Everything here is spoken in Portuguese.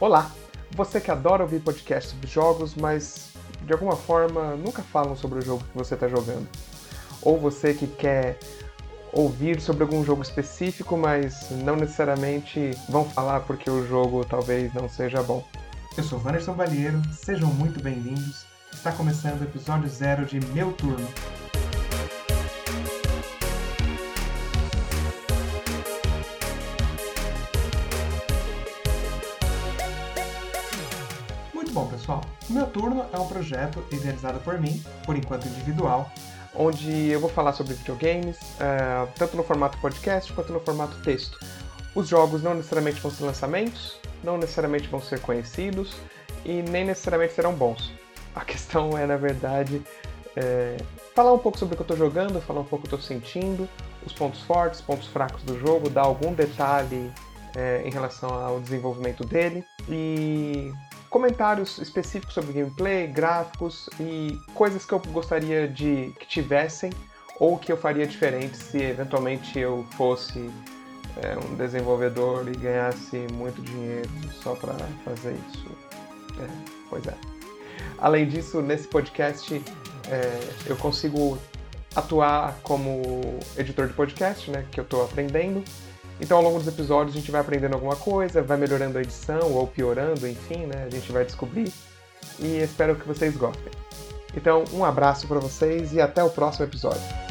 Olá! Você que adora ouvir podcasts sobre jogos, mas de alguma forma nunca falam sobre o jogo que você está jogando. Ou você que quer ouvir sobre algum jogo específico, mas não necessariamente vão falar porque o jogo talvez não seja bom. Eu sou Wanderson Balheiro, sejam muito bem-vindos. Está começando o episódio zero de Meu Turno. Bom, pessoal. O Meu Turno é um projeto idealizado por mim, por enquanto individual, onde eu vou falar sobre videogames, uh, tanto no formato podcast quanto no formato texto. Os jogos não necessariamente vão ser lançamentos, não necessariamente vão ser conhecidos e nem necessariamente serão bons. A questão é, na verdade, é, falar um pouco sobre o que eu estou jogando, falar um pouco o que eu estou sentindo, os pontos fortes, pontos fracos do jogo, dar algum detalhe é, em relação ao desenvolvimento dele e comentários específicos sobre gameplay, gráficos e coisas que eu gostaria de que tivessem ou que eu faria diferente se eventualmente eu fosse é, um desenvolvedor e ganhasse muito dinheiro só para fazer isso. É, pois é. Além disso, nesse podcast é, eu consigo atuar como editor de podcast, né, que eu estou aprendendo então, ao longo dos episódios, a gente vai aprendendo alguma coisa, vai melhorando a edição ou piorando, enfim, né? A gente vai descobrir. E espero que vocês gostem. Então, um abraço para vocês e até o próximo episódio.